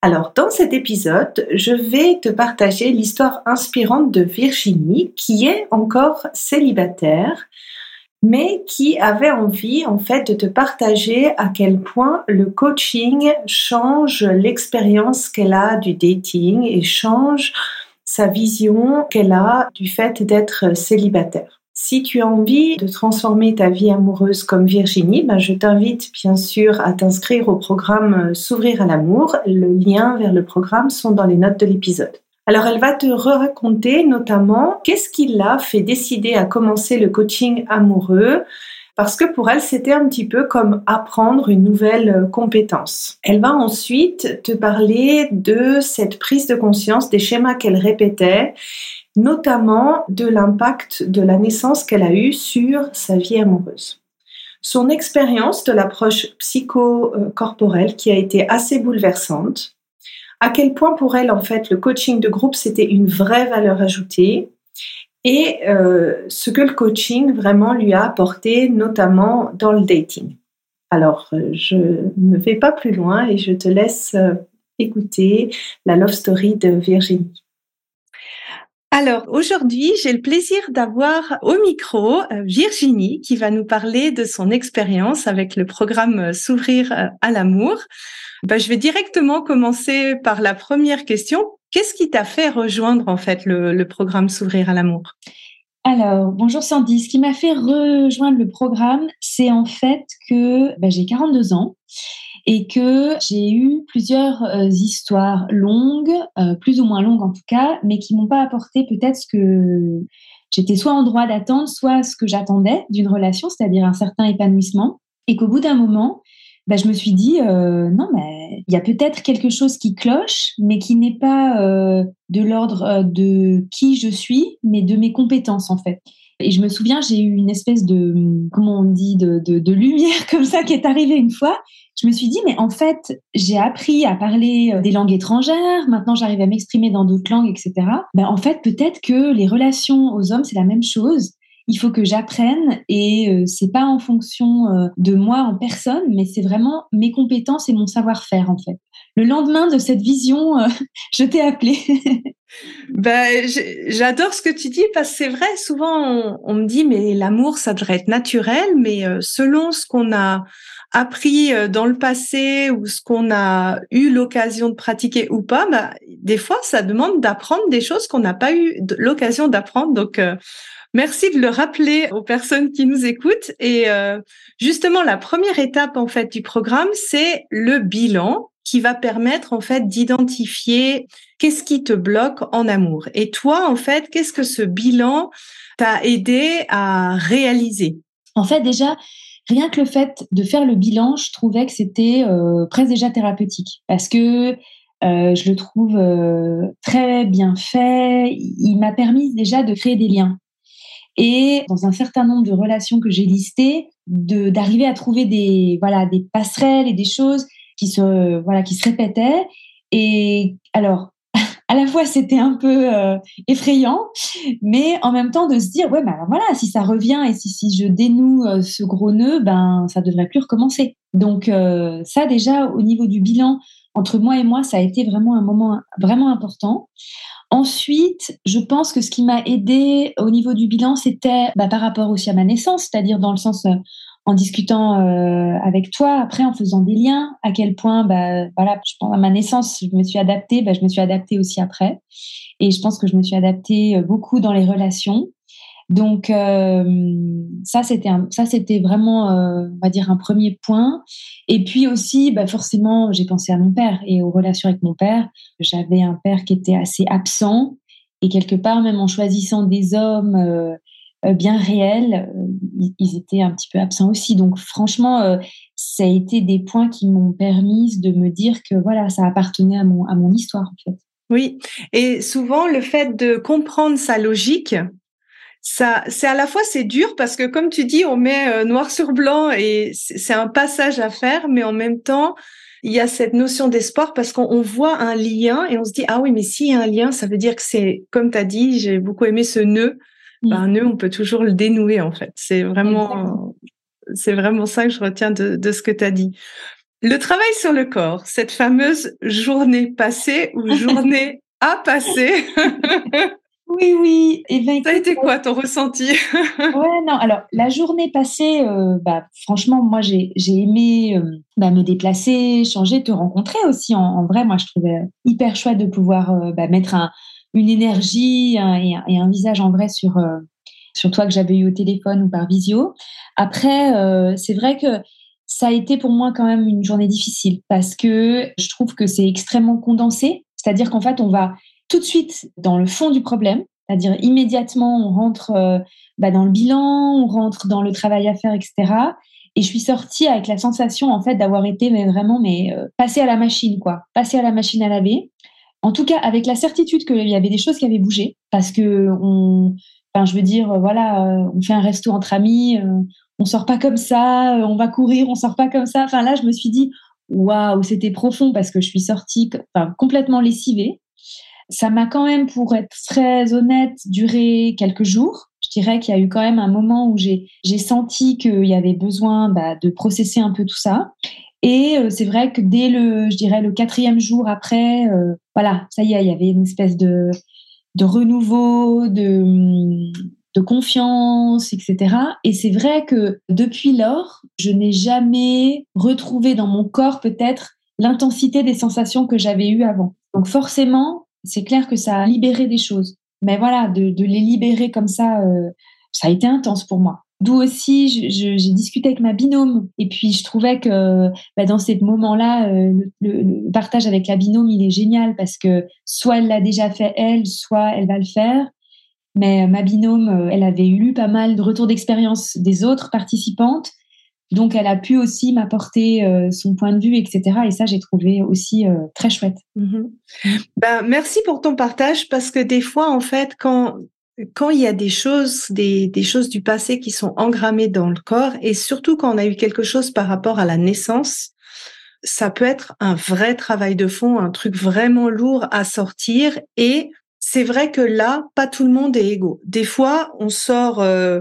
Alors, dans cet épisode, je vais te partager l'histoire inspirante de Virginie, qui est encore célibataire, mais qui avait envie, en fait, de te partager à quel point le coaching change l'expérience qu'elle a du dating et change sa vision qu'elle a du fait d'être célibataire. Si tu as envie de transformer ta vie amoureuse comme Virginie, ben je t'invite bien sûr à t'inscrire au programme euh, S'ouvrir à l'amour. Le lien vers le programme sont dans les notes de l'épisode. Alors elle va te raconter notamment qu'est-ce qui l'a fait décider à commencer le coaching amoureux parce que pour elle, c'était un petit peu comme apprendre une nouvelle euh, compétence. Elle va ensuite te parler de cette prise de conscience des schémas qu'elle répétait notamment de l'impact de la naissance qu'elle a eu sur sa vie amoureuse. Son expérience de l'approche psycho-corporelle qui a été assez bouleversante, à quel point pour elle, en fait, le coaching de groupe, c'était une vraie valeur ajoutée, et euh, ce que le coaching vraiment lui a apporté, notamment dans le dating. Alors, euh, je ne vais pas plus loin et je te laisse euh, écouter la love story de Virginie. Alors aujourd'hui, j'ai le plaisir d'avoir au micro euh, Virginie qui va nous parler de son expérience avec le programme euh, S'ouvrir euh, à l'amour. Ben, je vais directement commencer par la première question. Qu'est-ce qui t'a fait rejoindre en fait le, programme S'ouvrir à l'amour? Alors, bonjour Sandy. Ce qui m'a fait rejoindre le programme, c'est en fait que ben, j'ai 42 ans et que j'ai eu plusieurs euh, histoires longues, euh, plus ou moins longues en tout cas, mais qui m'ont pas apporté peut-être ce que j'étais soit en droit d'attendre, soit ce que j'attendais d'une relation, c'est-à-dire un certain épanouissement, et qu'au bout d'un moment, bah, je me suis dit euh, non mais il y a peut-être quelque chose qui cloche, mais qui n'est pas de l'ordre de qui je suis, mais de mes compétences en fait. Et je me souviens, j'ai eu une espèce de, comment on dit, de, de, de, lumière comme ça qui est arrivée une fois je me suis dit, mais en fait, j'ai appris à parler euh, des langues étrangères, maintenant j'arrive à m'exprimer dans d'autres langues, etc. Ben, en fait, peut-être que les relations aux hommes, c'est la même chose. Il faut que j'apprenne et euh, c'est pas en fonction euh, de moi en personne, mais c'est vraiment mes compétences et mon savoir-faire en fait. Le lendemain de cette vision, je t'ai appelé. ben, j'adore ce que tu dis parce que c'est vrai. Souvent, on, on, me dit mais l'amour, ça devrait être naturel, mais selon ce qu'on a appris euh, dans le passé ou ce qu'on a eu l'occasion de pratiquer ou pas, bah, des fois, ça demande d'apprendre des choses qu'on n'a pas eu l'occasion d'apprendre. Donc, euh, merci de le rappeler aux personnes qui nous écoutent. Et euh, justement, la première étape en fait du programme, c'est le bilan qui va permettre en fait d'identifier qu'est-ce qui te bloque en amour. Et toi, en fait, qu'est-ce que ce bilan t'a aidé à réaliser? En fait, déjà, rien que le fait de faire le bilan, je trouvais que c'était euh, presque déjà thérapeutique parce que euh, je le trouve euh, très bien fait. Il m'a permis déjà de créer des liens. Et dans un certain nombre de relations que j'ai listées, d'arriver à trouver des voilà des passerelles et des choses qui se voilà qui se répétaient. Et alors à la fois c'était un peu euh, effrayant, mais en même temps de se dire ouais, ben voilà, si ça revient et si, si je dénoue euh, ce gros nœud, ben ça devrait plus recommencer. Donc euh, ça déjà au niveau du bilan entre moi et moi, ça a été vraiment un moment vraiment important. Ensuite, je pense que ce qui m'a aidé au niveau du bilan, c'était bah, par rapport aussi à ma naissance, c'est-à-dire dans le sens en discutant euh, avec toi, après en faisant des liens, à quel point, bah, voilà, je pense à ma naissance, je me suis adaptée, bah, je me suis adaptée aussi après. Et je pense que je me suis adaptée euh, beaucoup dans les relations. Donc ça c'était ça c'était vraiment on va dire un premier point. Et puis aussi bah, forcément j'ai pensé à mon père et aux relations avec mon père. J'avais un père qui était assez absent et quelque part même en choisissant des hommes euh, bien réels, euh, ils étaient un petit peu absents aussi. Donc franchement, euh, ça a été des points qui m'ont permis de me dire que voilà, ça appartenait à mon, à mon histoire en fait. Oui, et souvent le fait de comprendre sa logique, ça, c'est à la fois c'est dur parce que comme tu dis, on met noir sur blanc et c'est un passage à faire, mais en même temps, il y a cette notion d'espoir parce qu'on voit un lien et on se dit ah oui, mais s'il y a un lien, ça veut dire que c'est comme tu as dit, j'ai beaucoup aimé ce nœud mmh. un nœud, on peut toujours le dénouer en fait. C'est vraiment, c'est vraiment ça que je retiens de, de ce que tu as dit. Le travail sur le corps, cette fameuse journée passée ou journée à passer. Oui, oui. Et ben, ça a été quoi ton ressenti? Ouais, non. Alors, la journée passée, euh, bah, franchement, moi, j'ai aimé euh, bah, me déplacer, changer, te rencontrer aussi. En, en, vrai, moi, je trouvais hyper chouette de pouvoir euh, bah, mettre un, une énergie et, un, visage en vrai sur, euh, sur toi que j'avais eu au téléphone ou par visio. Après, euh, c'est vrai que ça a été pour moi quand même une journée difficile parce que je trouve que c'est extrêmement condensé. C'est-à-dire qu'en fait, on va tout de suite dans le fond du problème, c'est-à-dire immédiatement, on rentre euh, bah, dans le bilan, on rentre dans le travail à faire, etc. Et je suis sortie avec la sensation en fait d'avoir été vraiment mais passée à la machine quoi, passée à la machine à laver. En tout cas, avec la certitude qu'il y avait des choses qui avaient bougé, parce que on, enfin, je veux dire, voilà, euh, on fait un resto entre amis, euh, on sort pas comme ça, euh, on va courir, on sort pas comme ça. Enfin là, je me suis dit, waouh, c'était profond parce que je suis sortie enfin, complètement lessivée. Ça m'a quand même, pour être très honnête, duré quelques jours. Je dirais qu'il y a eu quand même un moment où j'ai senti qu'il y avait besoin bah, de processer un peu tout ça. Et euh, c'est vrai que dès le, je dirais, le quatrième jour après, euh, voilà, ça y est, il y avait une espèce de, de renouveau, de, de confiance, etc. Et c'est vrai que depuis lors, je n'ai jamais retrouvé dans mon corps peut-être l'intensité des sensations que j'avais eues avant. Donc forcément, c'est clair que ça a libéré des choses. Mais voilà, de, de les libérer comme ça, euh, ça a été intense pour moi. D'où aussi, j'ai discuté avec ma binôme et puis je trouvais que bah, dans ces moments-là, euh, le, partage avec la binôme, il est génial parce que soit elle l'a déjà fait elle, soit elle va le faire. Mais euh, ma binôme, euh, elle avait lu pas mal de retours d'expérience des autres participantes, donc elle a pu aussi m'apporter son point de vue, etc. Et ça, j'ai trouvé aussi très chouette. Mmh ben, merci pour ton partage parce que des fois, en fait, quand quand il y a des choses, des, choses du passé qui sont engrammées dans le corps, et surtout quand on a eu quelque chose par rapport à la naissance, ça peut être un vrai travail de fond, un truc vraiment lourd à sortir. Et c'est vrai que là, pas tout le monde est égaux. Des fois, on sort, euh,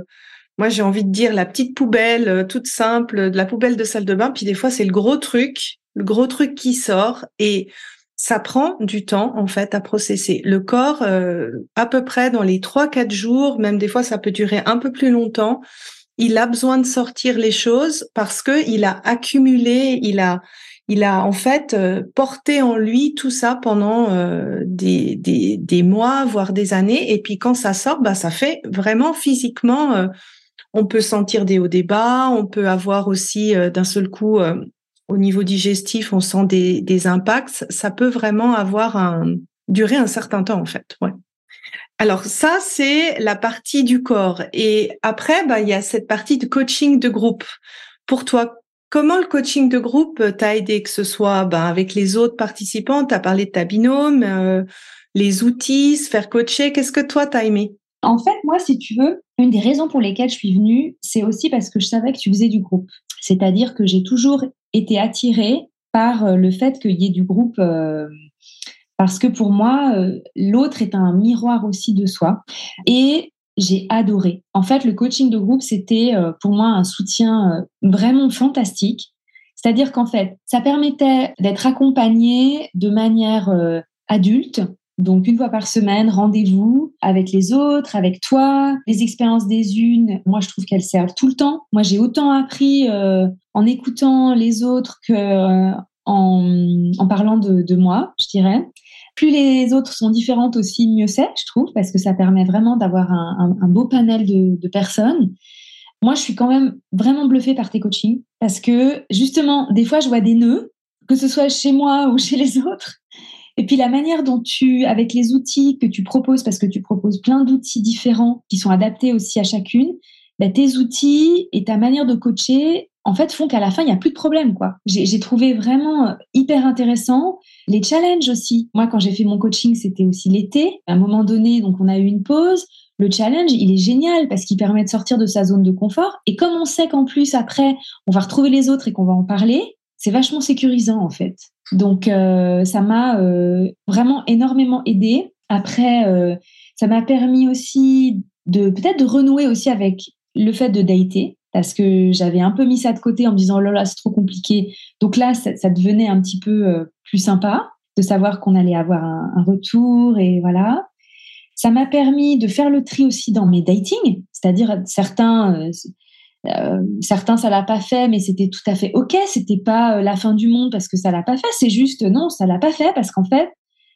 moi j'ai envie de dire la petite poubelle euh, toute simple, de la poubelle de salle de bain, puis des fois c'est le gros truc, le gros truc qui sort. Et ça prend du temps en fait à processer. Le corps, euh, à peu près dans les trois quatre jours, même des fois ça peut durer un peu plus longtemps, il a besoin de sortir les choses parce que il a accumulé, il a il a en fait euh, porté en lui tout ça pendant euh, des, des, des, mois, voire des années. Et puis quand ça sort, bah ça fait vraiment physiquement. on peut sentir des hauts des bas, on peut avoir aussi d'un seul coup au niveau digestif, on sent des, des impacts, ça peut vraiment avoir un durer un certain temps en fait. Ouais. Alors ça c'est la partie du corps et après bah il y a cette partie de coaching de groupe. Pour toi, comment le coaching de groupe t'a aidé que ce soit bah, avec les autres participants, tu as parlé de ta binôme, euh, les outils, se faire coacher, qu'est-ce que toi t'as aimé? En fait, moi si tu veux, une des raisons pour lesquelles je suis venue, c'est aussi parce que je savais que tu faisais du groupe. C'est-à-dire que j'ai toujours été attirée par euh, le fait qu'il y ait du groupe, euh, parce que pour moi, euh, l'autre est un miroir aussi de soi. Et j'ai adoré. En fait, le coaching de groupe, c'était pour moi un soutien vraiment fantastique. C'est-à-dire qu'en fait, ça permettait d'être accompagné de manière adulte, donc une fois par semaine, rendez-vous avec les autres, avec toi. Les expériences des unes, moi je trouve qu'elles servent tout le temps. Moi j'ai autant appris euh, en écoutant les autres que euh, en, en, parlant de, de, moi, je dirais. Plus les autres sont différentes aussi, mieux c'est, je trouve, parce que ça permet vraiment d'avoir un, beau panel de, personnes. Moi, je suis quand même vraiment bluffée par tes coachings parce que justement, des fois, je vois des nœuds, que ce soit chez moi ou chez les autres. Et puis la manière dont tu, avec les outils que tu proposes, parce que tu proposes plein d'outils différents qui sont adaptés aussi à chacune, bah, tes outils et ta manière de coacher, en fait, font qu'à la fin, il n'y a plus de problème. quoi. J'ai trouvé vraiment euh, hyper intéressant. Les challenges aussi. Moi, quand j'ai fait mon coaching, c'était aussi l'été. À un moment donné, donc on a eu une pause. Le challenge, il est génial parce qu'il permet de sortir de sa zone de confort. Et comme on sait qu'en plus, après, on va retrouver les autres et qu'on va en parler, c'est vachement sécurisant, en fait. Donc, euh, ça m'a euh, vraiment énormément aidé. Après, ça m'a permis aussi de peut-être de renouer aussi avec le fait de dater, parce que j'avais un peu mis ça de côté en me disant, oh là là, c'est trop compliqué. Donc là, ça, devenait un petit peu euh, plus sympa de savoir qu'on allait avoir un, retour et voilà. Ça m'a permis de faire le tri aussi dans mes datings, c'est-à-dire certains, euh, euh, certains ça l'a pas fait, mais c'était tout à fait ok. C'était pas la fin du monde parce que ça l'a pas fait. C'est juste non, ça l'a pas fait parce qu'en fait,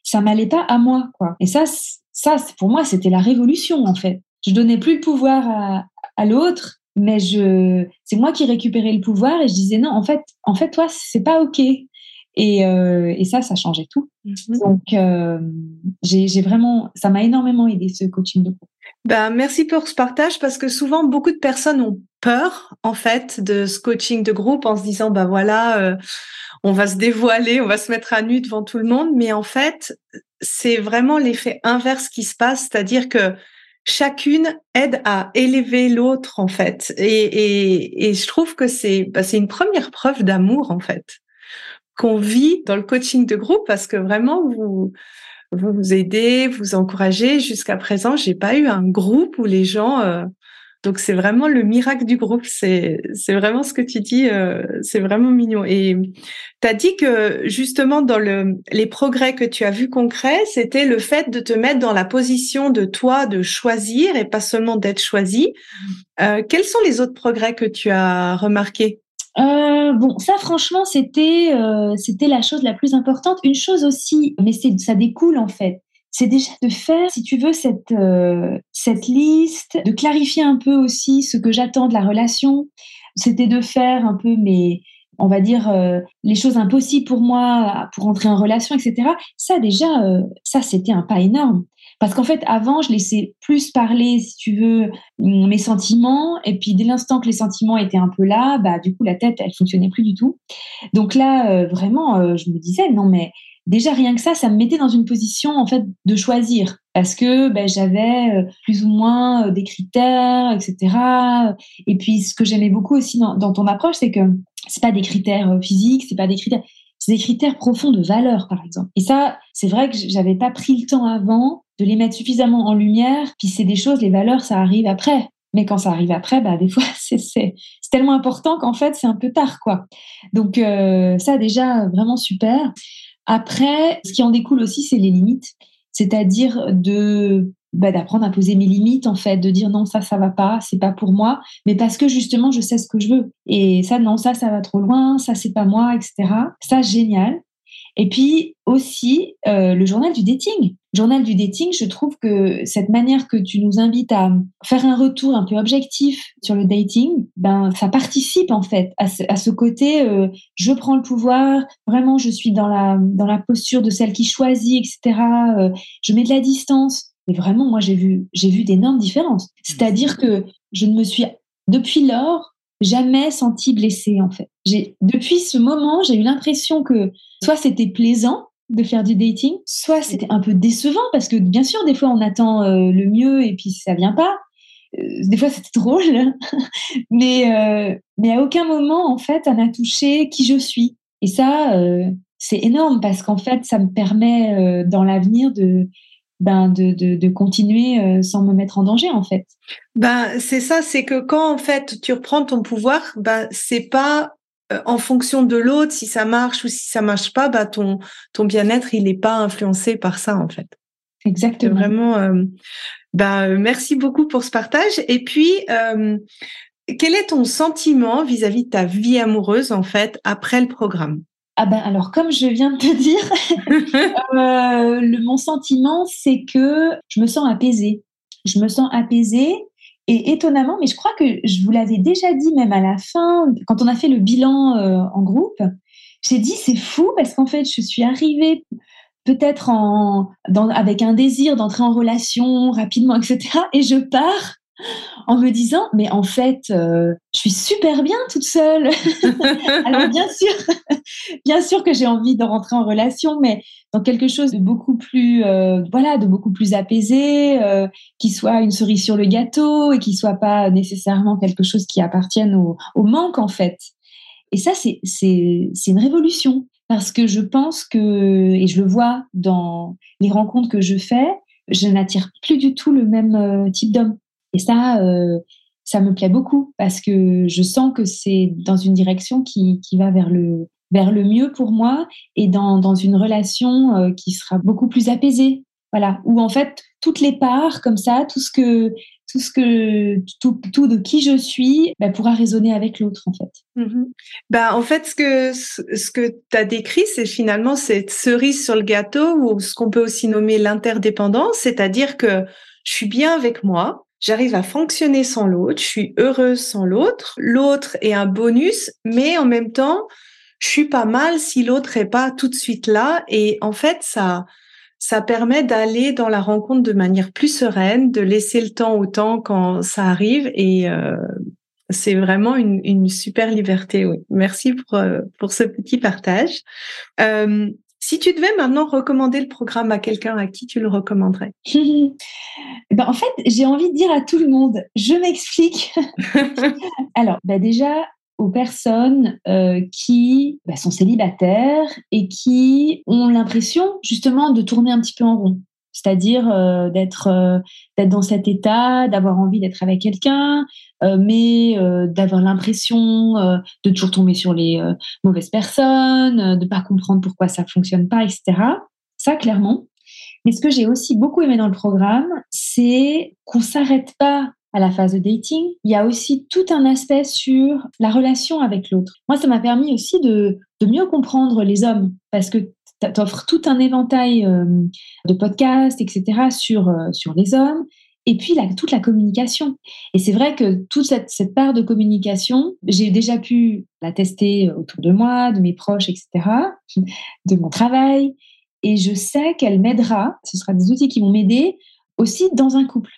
ça m'allait pas à moi, quoi. Et ça, ça pour moi, c'était la révolution en fait. Je donnais plus le pouvoir à, à l'autre, mais je, c'est moi qui récupérais le pouvoir et je disais non, en fait, en fait, toi, c'est pas ok. Et, euh, et ça, ça changeait tout. Mhm. Donc, euh, j'ai vraiment, ça m'a énormément aidé ce coaching de groupe. Ben, merci pour ce partage parce que souvent beaucoup de personnes ont peur en fait de ce coaching de groupe en se disant ben voilà euh, on va se dévoiler, on va se mettre à nu devant tout le monde, mais en fait c'est vraiment l'effet inverse qui se passe, c'est-à-dire que chacune aide à élever l'autre en fait. Et, et, je trouve que c'est bah, c'est une première preuve d'amour en fait qu'on vit dans le coaching de groupe parce que vraiment vous vous, aidez, vous encouragez. Jusqu'à présent, j'ai pas eu un groupe où les gens euh, donc c'est vraiment le miracle du groupe. C'est c'est vraiment ce que tu dis. Euh, c'est vraiment mignon. Et tu as dit que justement dans le les progrès que tu as vus concrets, c'était le fait de te mettre dans la position de toi de choisir et pas seulement d'être choisi. Euh, quels sont les autres progrès que tu as remarqués? Euh, bon, ça franchement, c'était euh, c'était la chose la plus importante. Une chose aussi, mais c'est ça découle en fait c'est déjà de faire, si tu veux, cette, euh, cette liste, de clarifier un peu aussi ce que j'attends de la relation. C'était de faire un peu mes, on va dire, euh, les choses impossibles pour moi pour entrer en relation, etc. Ça, déjà, euh, ça, c'était un pas énorme. Parce qu'en fait, avant, je laissais plus parler, si tu veux, mes sentiments. Et puis, dès l'instant que les sentiments étaient un peu là, bah, du coup, la tête, elle fonctionnait plus du tout. Donc là, vraiment, je me disais, non, mais déjà rien que ça, ça me mettait dans une position en fait de choisir parce que ben, j'avais euh, plus ou moins euh, des critères, etc. Et puis ce que j'aimais beaucoup aussi dans, ton approche, c'est que c'est pas des critères euh, physiques, c'est pas des critères, c'est des critères profonds de valeur, par exemple. Et ça, c'est vrai que j'avais pas pris le temps avant de les mettre suffisamment en lumière. Puis c'est des choses, les valeurs, ça arrive après. Mais quand ça arrive après, bah, des fois, c'est tellement important qu'en fait, c'est un peu tard, quoi. Donc, ça, déjà, vraiment super. Après, ce qui en découle aussi, c'est les limites, c'est-à-dire de bah, d'apprendre à poser mes limites en fait, de dire non ça ça va pas, c'est pas pour moi, mais parce que justement je sais ce que je veux et ça non ça ça va trop loin, ça c'est pas moi, etc. Ça génial. Et puis aussi euh, le journal du dating. Journal du dating, je trouve que cette manière que tu nous invites à faire un retour un peu objectif sur le dating, ben ça participe en fait à ce, côté euh, je prends le pouvoir, vraiment je suis dans la dans la posture de celle qui choisit, etc. Euh, je mets de la distance. Et vraiment, moi j'ai vu j'ai vu d'énormes différences. C'est-à-dire que je ne me suis depuis lors jamais senti blessée en fait. Depuis ce moment, j'ai eu l'impression que soit c'était plaisant de faire du dating, soit c'était un peu décevant parce que bien sûr des fois on attend euh, le mieux et puis ça vient pas. Euh, des fois c'était drôle, mais euh, mais à aucun moment en fait ça n'a touché qui je suis. Et ça c'est énorme parce qu'en fait ça me permet dans l'avenir de ben de, de, de, continuer sans me mettre en danger en fait. Ben c'est ça, c'est que quand en fait tu reprends ton pouvoir, ben c'est pas euh, en fonction de l'autre, si ça marche ou si ça marche pas, bah ton ton bien-être il n'est pas influencé par ça en fait. Exactement. Vraiment, euh, bah merci beaucoup pour ce partage. Et puis, euh, quel est ton sentiment vis-à-vis de ta vie amoureuse en fait après le programme? Ah ben alors comme je viens de te dire, euh, le, mon sentiment c'est que je me sens apaisée. Je me sens apaisée et étonnamment, mais je crois que je vous l'avais déjà dit même à la fin, quand on a fait le bilan euh, en groupe, j'ai dit c'est fou parce qu'en fait je suis arrivée peut-être en, avec un désir d'entrer en relation rapidement, etc. Et je pars en me disant mais en fait euh, je suis super bien toute seule alors bien sûr bien sûr que j'ai envie de rentrer en relation mais dans quelque chose de beaucoup plus euh, voilà de beaucoup plus apaisé euh, qui soit une cerise sur le gâteau et qui soit pas nécessairement quelque chose qui appartienne au, manque en fait. Et ça c'est une révolution parce que je pense que et je le vois dans les rencontres que je fais je n'attire plus du tout le même type d'homme. Et ça, euh, ça me plaît beaucoup parce que je sens que c'est dans une direction qui, qui, va vers le, vers le mieux pour moi et dans, dans une relation euh, qui sera beaucoup plus apaisée. Voilà, où en fait, toutes les parts comme ça, tout ce que, tout ce que, tout, tout de qui je suis, bah, pourra résonner avec l'autre en fait. Mmh bah, en fait, ce que, ce que tu as décrit, c'est finalement cette cerise sur le gâteau ou ce qu'on peut aussi nommer l'interdépendance, c'est-à-dire que je suis bien avec moi, J'arrive à fonctionner sans l'autre, je suis heureuse sans l'autre. L'autre est un bonus, mais en même temps, je suis pas mal si l'autre est pas tout de suite là. Et en fait, ça, ça permet d'aller dans la rencontre de manière plus sereine, de laisser le temps au temps quand ça arrive. Et euh, c'est vraiment une, une, super liberté. Oui. Merci pour, euh, pour ce petit partage. Euh, si tu devais maintenant recommander le programme à quelqu'un, à qui tu le recommanderais? Ben, En fait, j'ai envie de dire à tout le monde, je m'explique. Alors, ben déjà, aux personnes euh, qui ben, sont célibataires et qui ont l'impression justement de tourner un petit peu en rond c'est-à-dire euh, d'être euh, dans cet état, d'avoir envie d'être avec quelqu'un, euh, mais d'avoir l'impression de toujours tomber sur les mauvaises personnes, de pas comprendre pourquoi ça fonctionne pas, etc. Ça clairement. Mais ce que j'ai aussi beaucoup aimé dans le programme, c'est qu'on s'arrête pas à la phase de dating. Il y a aussi tout un aspect sur la relation avec l'autre. Moi, ça m'a permis aussi de, de mieux comprendre les hommes parce que t'offres tout un éventail euh, de podcasts, etc., sur, euh, sur les hommes, et puis toute la communication. Et c'est vrai que toute cette, cette part de communication, j'ai déjà pu la tester autour de moi, de mes proches, etc., de mon travail, et je sais qu'elle m'aidera, ce sera des outils qui vont m'aider aussi dans un couple.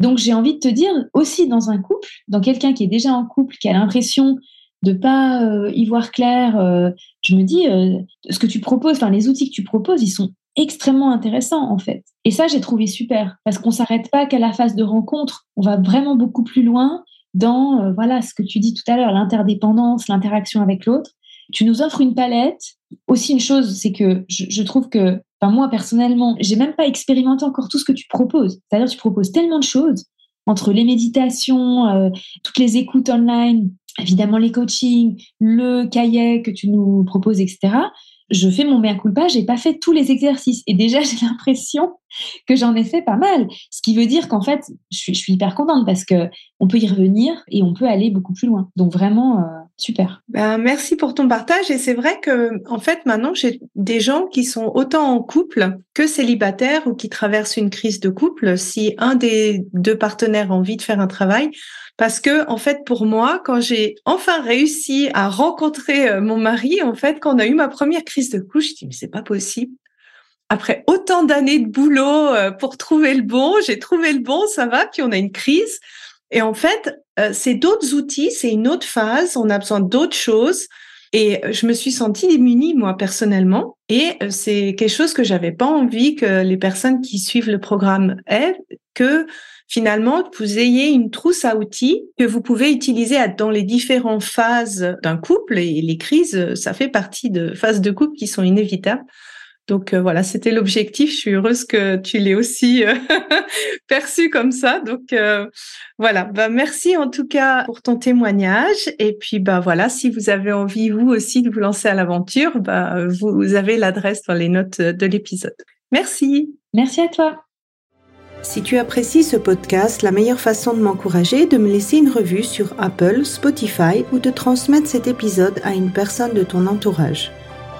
Donc j'ai envie de te dire, aussi dans un couple, dans quelqu'un qui est déjà en couple, qui a l'impression de pas euh, y voir clair. Euh, je me dis, euh, ce que tu proposes, les outils que tu proposes, ils sont extrêmement intéressants en fait. Et ça, j'ai trouvé super parce qu'on s'arrête pas qu'à la phase de rencontre. On va vraiment beaucoup plus loin dans voilà ce que tu dis tout à l'heure, l'interdépendance, l'interaction avec l'autre. Tu nous offres une palette. Aussi une chose, c'est que je, trouve que, moi personnellement, j'ai même pas expérimenté encore tout ce que tu proposes. C'est-à-dire, tu proposes tellement de choses entre les méditations, toutes les écoutes online, évidemment les coachings, le cahier que tu nous proposes, etc. Je fais mon mea culpa, j'ai pas fait tous les exercices et déjà j'ai l'impression que j'en ai fait pas mal. Ce qui veut dire qu'en fait, je suis, je suis, hyper contente parce que on peut y revenir et on peut aller beaucoup plus loin. Donc vraiment euh, super. Ben, merci pour ton partage et c'est vrai que en fait maintenant j'ai des gens qui sont autant en couple que célibataires ou qui traversent une crise de couple. Si un des deux partenaires a envie de faire un travail, parce que en fait pour moi quand j'ai enfin réussi à rencontrer euh, mon mari en fait quand on a eu ma première crise de couche je dis mais c'est pas possible après autant d'années de boulot euh, pour trouver le bon j'ai trouvé le bon ça va puis on a une crise et en fait euh, c'est d'autres outils c'est une autre phase on a besoin d'autres choses et je me suis sentie démunie, moi, personnellement. Et c'est quelque chose que j'avais pas envie que les personnes qui suivent le programme aient, que finalement, vous ayez une trousse à outils que vous pouvez utiliser dans les différentes phases d'un couple. Et les crises, ça fait partie de phases de couple qui sont inévitables. Donc euh, voilà, c'était l'objectif. Je suis heureuse que tu l'aies aussi euh, perçu comme ça. Donc euh, voilà, bah, merci en tout cas pour ton témoignage. Et puis bah voilà, si vous avez envie vous aussi de vous lancer à l'aventure, bah, vous avez l'adresse dans les notes de l'épisode. Merci. Merci à toi. Si tu apprécies ce podcast, la meilleure façon de m'encourager est de me laisser une revue sur Apple, Spotify ou de transmettre cet épisode à une personne de ton entourage.